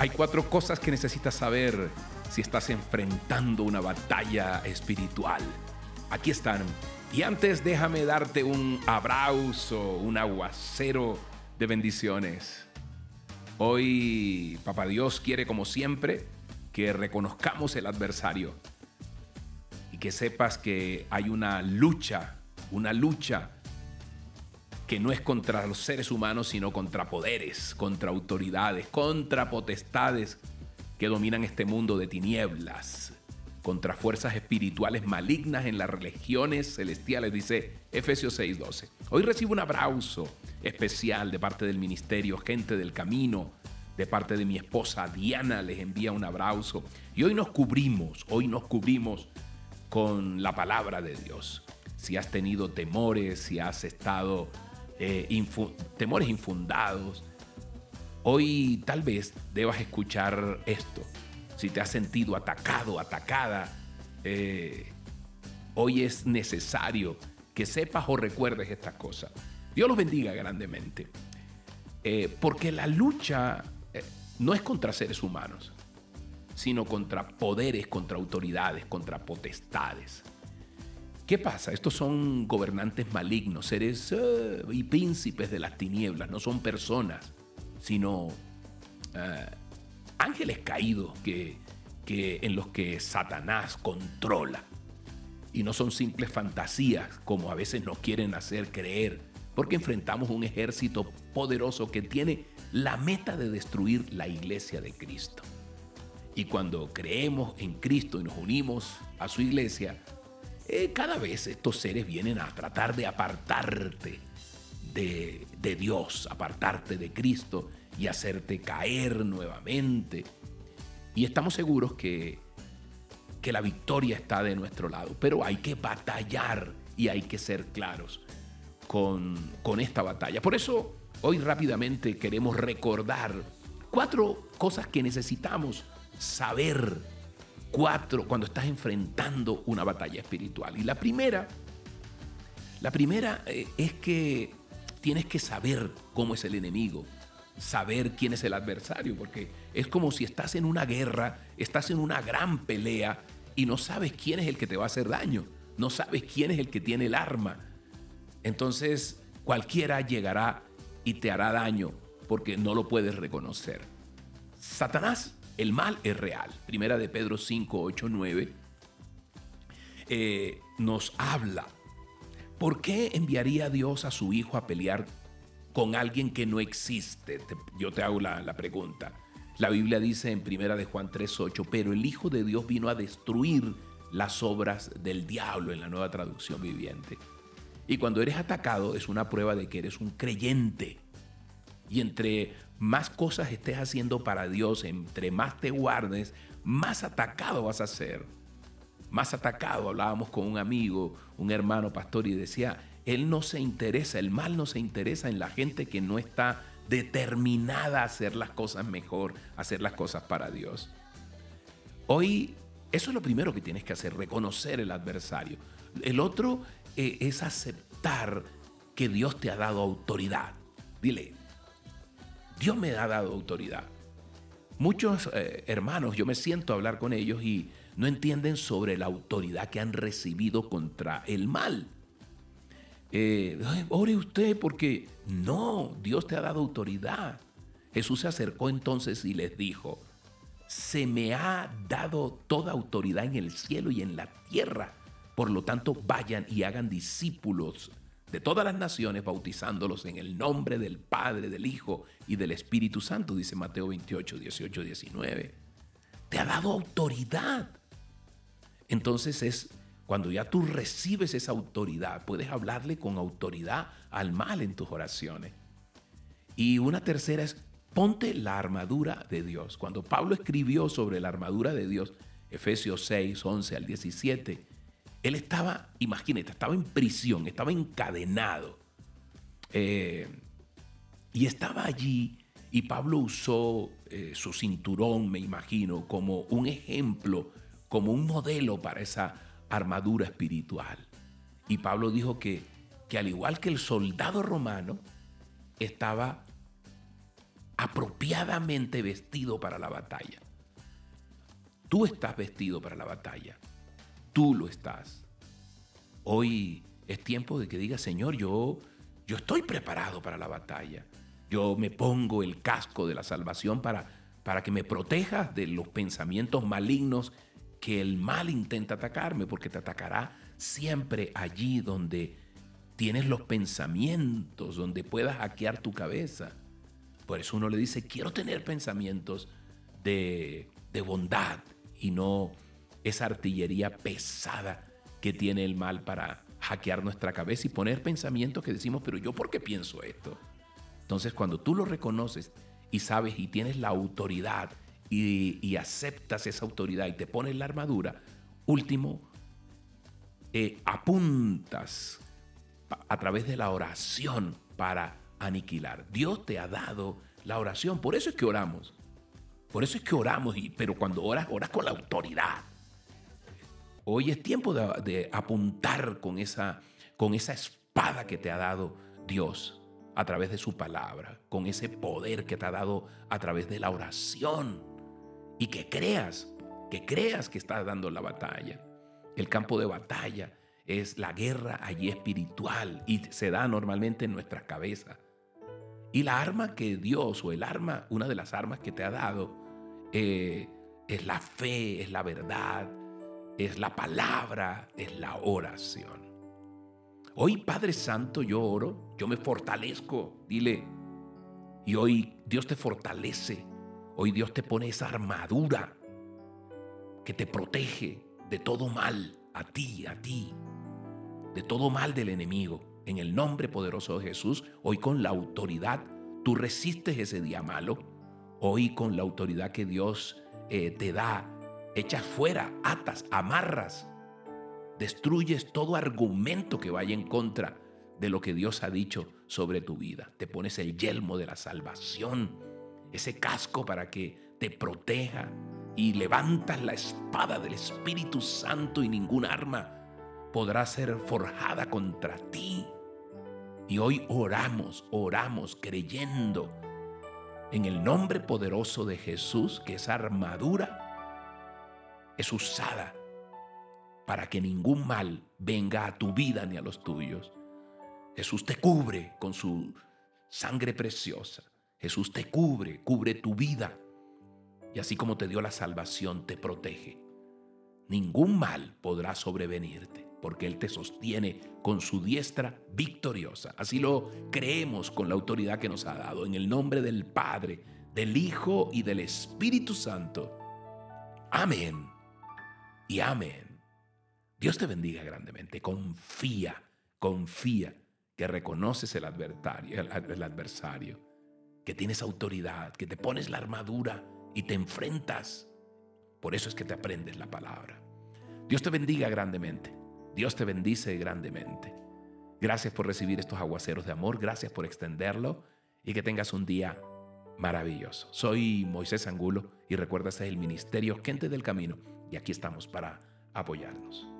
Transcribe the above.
Hay cuatro cosas que necesitas saber si estás enfrentando una batalla espiritual. Aquí están. Y antes déjame darte un abrazo, un aguacero de bendiciones. Hoy Papá Dios quiere como siempre que reconozcamos el adversario y que sepas que hay una lucha, una lucha que no es contra los seres humanos, sino contra poderes, contra autoridades, contra potestades que dominan este mundo de tinieblas, contra fuerzas espirituales malignas en las religiones celestiales, dice Efesios 6:12. Hoy recibo un abrazo especial de parte del ministerio, gente del camino, de parte de mi esposa Diana, les envía un abrazo. Y hoy nos cubrimos, hoy nos cubrimos con la palabra de Dios. Si has tenido temores, si has estado eh, temores infundados, hoy tal vez debas escuchar esto. Si te has sentido atacado, atacada, eh, hoy es necesario que sepas o recuerdes estas cosas. Dios los bendiga grandemente. Eh, porque la lucha no es contra seres humanos, sino contra poderes, contra autoridades, contra potestades. ¿Qué pasa? Estos son gobernantes malignos, seres eh, y príncipes de las tinieblas, no son personas, sino eh, ángeles caídos que, en los que Satanás controla. Y no son simples fantasías como a veces nos quieren hacer creer, porque enfrentamos un ejército poderoso que tiene la meta de destruir la iglesia de Cristo. Y cuando creemos en Cristo y nos unimos a su iglesia, eh, cada vez estos seres vienen a tratar de apartarte de, de Dios, apartarte de Cristo y hacerte caer nuevamente. Y estamos seguros que, que la victoria está de nuestro lado, pero hay que batallar y hay que ser claros con, con esta batalla. Por eso hoy rápidamente queremos recordar cuatro cosas que necesitamos saber cuatro cuando estás enfrentando una batalla espiritual. Y la primera, la primera eh, es que tienes que saber cómo es el enemigo, saber quién es el adversario, porque es como si estás en una guerra, estás en una gran pelea y no sabes quién es el que te va a hacer daño, no sabes quién es el que tiene el arma. Entonces cualquiera llegará y te hará daño porque no lo puedes reconocer. Satanás el mal es real. Primera de Pedro 5, 8, 9 nos habla. ¿Por qué enviaría Dios a su Hijo a pelear con alguien que no existe? yo te hago la, la, pregunta. La Biblia dice en Primera de Juan 3, 8, pero el Hijo de Dios vino a destruir las obras del diablo en la nueva traducción viviente. Y cuando eres atacado es una prueba de que eres un creyente. Y entre más cosas estés haciendo para Dios, entre más te guardes, más atacado vas a ser. Más atacado. Hablábamos con un amigo, un hermano pastor, y decía, él no se interesa, el mal no se interesa en la gente que no está determinada a hacer las cosas mejor, a hacer las cosas para Dios. Hoy, eso es lo primero que tienes que hacer, reconocer el adversario. El otro eh, es aceptar que Dios te ha dado autoridad. Dile, Dios me ha dado autoridad. Muchos eh, hermanos, yo me siento a hablar con ellos y no entienden sobre la autoridad que han recibido contra el mal. Eh, ore usted porque no, Dios te ha dado autoridad. Jesús se acercó entonces y les dijo, se me ha dado toda autoridad en el cielo y en la tierra. Por lo tanto, vayan y hagan discípulos de todas las naciones, bautizándolos en el nombre del Padre, del Hijo y del Espíritu Santo, dice Mateo 28, 18, 19. Te ha dado autoridad. Entonces es cuando ya tú recibes esa autoridad, puedes hablarle con autoridad al mal en tus oraciones. Y una tercera es, ponte la armadura de Dios. Cuando Pablo escribió sobre la armadura de Dios, Efesios 6, 11 al 17, él estaba, imagínate, estaba en prisión, estaba encadenado. Eh, y estaba allí y Pablo usó eh, su cinturón, me imagino, como un ejemplo, como un modelo para esa armadura espiritual. Y Pablo dijo que, que al igual que el soldado romano, estaba apropiadamente vestido para la batalla. Tú estás vestido para la batalla. Tú lo estás. Hoy es tiempo de que digas, Señor, yo, yo estoy preparado para la batalla. Yo me pongo el casco de la salvación para, para que me protejas de los pensamientos malignos que el mal intenta atacarme, porque te atacará siempre allí donde tienes los pensamientos, donde puedas hackear tu cabeza. Por eso uno le dice, quiero tener pensamientos de, de bondad y no esa artillería pesada que tiene el mal para hackear nuestra cabeza y poner pensamientos que decimos, pero yo por qué pienso esto. Entonces cuando tú lo reconoces y sabes y tienes la autoridad y, aceptas esa autoridad y te pones la armadura, último, eh, apuntas a través de la oración para aniquilar. Dios te ha dado la oración, por eso es que oramos. Por eso es que oramos, y, pero cuando oras, oras con la autoridad. Hoy es tiempo de, apuntar con esa, con esa espada que te ha dado Dios a través de su palabra, con ese poder que te ha dado a través de la oración. Y que creas, que creas que estás dando la batalla. El campo de batalla es la guerra allí espiritual y se da normalmente en nuestra cabeza. Y la arma que Dios, o el arma, una de las armas que te ha dado, eh, es la fe, es la verdad, es la palabra, es la oración. Hoy, Padre Santo, yo oro, yo me fortalezco, dile. Y hoy Dios te fortalece, hoy Dios te pone esa armadura que te protege de todo mal, a ti, a ti, de todo mal del enemigo. En el nombre poderoso de Jesús, hoy con la autoridad, tú resistes ese día malo. Hoy con la autoridad que Dios eh, te da, echas fuera, atas, amarras, destruyes todo argumento que vaya en contra de lo que Dios ha dicho sobre tu vida. Te pones el yelmo de la salvación, ese casco para que te proteja y levantas la espada del Espíritu Santo y ningún arma podrá ser forjada contra ti. Y hoy oramos, oramos creyendo en el nombre poderoso de Jesús que esa armadura es usada para que ningún mal venga a tu vida ni a los tuyos. Jesús te cubre con su sangre preciosa. Jesús te cubre, cubre tu vida. Y así como te dio la salvación, te protege. Ningún mal podrá sobrevenirte porque Él te sostiene con su diestra victoriosa. Así lo creemos con la autoridad que nos ha dado, en el nombre del Padre, del Hijo y del Espíritu Santo. Amén y amén. Dios te bendiga grandemente. Confía, confía que reconoces el adversario, que tienes autoridad, que te pones la armadura y te enfrentas. Por eso es que te aprendes la palabra. Dios te bendiga grandemente. Dios te bendice grandemente. Gracias por recibir estos aguaceros de amor, gracias por extenderlo y que tengas un día maravilloso. Soy Moisés Angulo y recuerda, este es el Ministerio Gente del Camino y aquí estamos para apoyarnos.